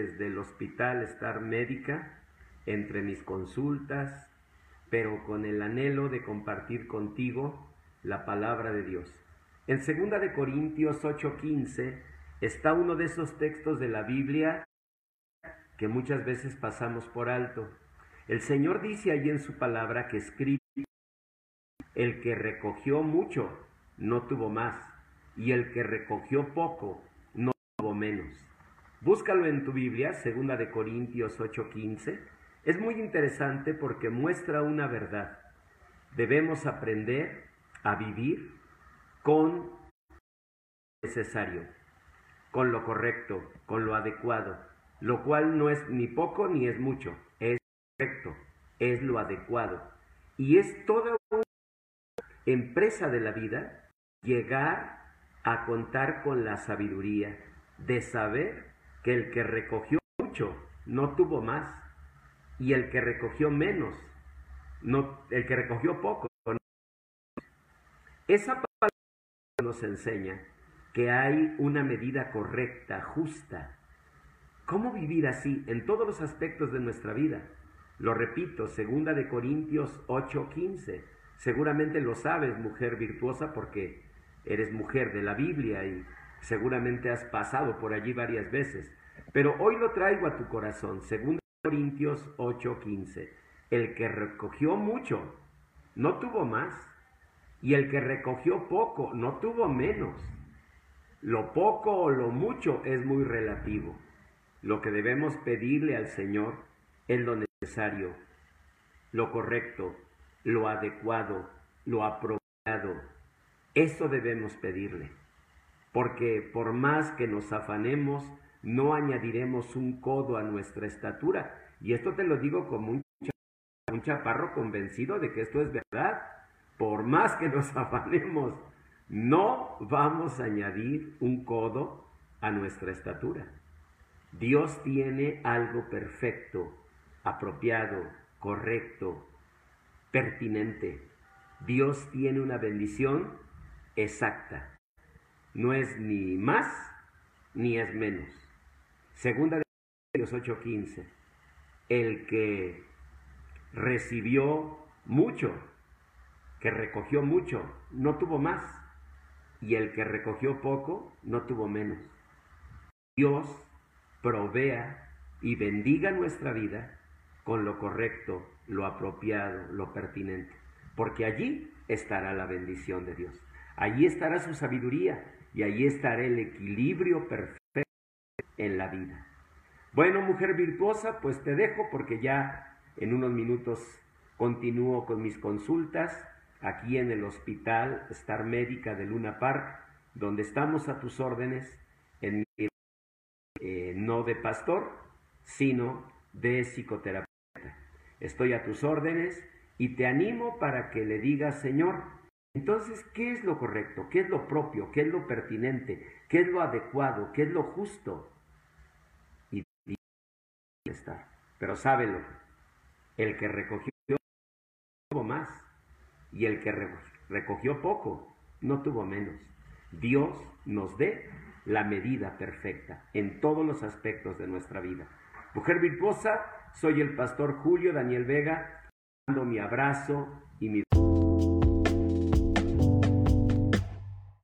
desde el hospital estar médica, entre mis consultas, pero con el anhelo de compartir contigo la palabra de Dios. En 2 de Corintios 8:15 está uno de esos textos de la Biblia que muchas veces pasamos por alto. El Señor dice allí en su palabra que escribe, el que recogió mucho no tuvo más, y el que recogió poco no tuvo menos. Búscalo en tu Biblia, 2 de Corintios 8:15. Es muy interesante porque muestra una verdad. Debemos aprender a vivir con lo necesario, con lo correcto, con lo adecuado, lo cual no es ni poco ni es mucho, es correcto, es lo adecuado. Y es toda una empresa de la vida llegar a contar con la sabiduría de saber que el que recogió mucho no tuvo más y el que recogió menos, no, el que recogió poco. Esa palabra nos enseña que hay una medida correcta, justa. ¿Cómo vivir así en todos los aspectos de nuestra vida? Lo repito, segunda de Corintios 8:15. Seguramente lo sabes, mujer virtuosa, porque eres mujer de la Biblia y seguramente has pasado por allí varias veces. Pero hoy lo traigo a tu corazón, de Corintios 8:15. El que recogió mucho no tuvo más, y el que recogió poco no tuvo menos. Lo poco o lo mucho es muy relativo. Lo que debemos pedirle al Señor es lo necesario, lo correcto, lo adecuado, lo apropiado. Eso debemos pedirle. Porque por más que nos afanemos, no añadiremos un codo a nuestra estatura. Y esto te lo digo como un, un chaparro convencido de que esto es verdad. Por más que nos afanemos, no vamos a añadir un codo a nuestra estatura. Dios tiene algo perfecto, apropiado, correcto, pertinente. Dios tiene una bendición exacta. No es ni más ni es menos. Segunda de Corintios 8:15. El que recibió mucho, que recogió mucho, no tuvo más. Y el que recogió poco, no tuvo menos. Dios provea y bendiga nuestra vida con lo correcto, lo apropiado, lo pertinente. Porque allí estará la bendición de Dios. Allí estará su sabiduría y allí estará el equilibrio perfecto en la vida. Bueno, mujer virtuosa, pues te dejo porque ya en unos minutos continúo con mis consultas aquí en el hospital Star Médica de Luna Park, donde estamos a tus órdenes, en eh, no de pastor, sino de psicoterapeuta. Estoy a tus órdenes y te animo para que le digas, Señor, entonces, ¿qué es lo correcto? ¿Qué es lo propio? ¿Qué es lo pertinente? ¿Qué es lo adecuado? ¿Qué es lo justo? Y, está. Pero sábelo, el que recogió tuvo más y el que recogió poco no tuvo menos. Dios nos dé la medida perfecta en todos los aspectos de nuestra vida. Mujer virtuosa, soy el pastor Julio Daniel Vega, dando mi abrazo y mi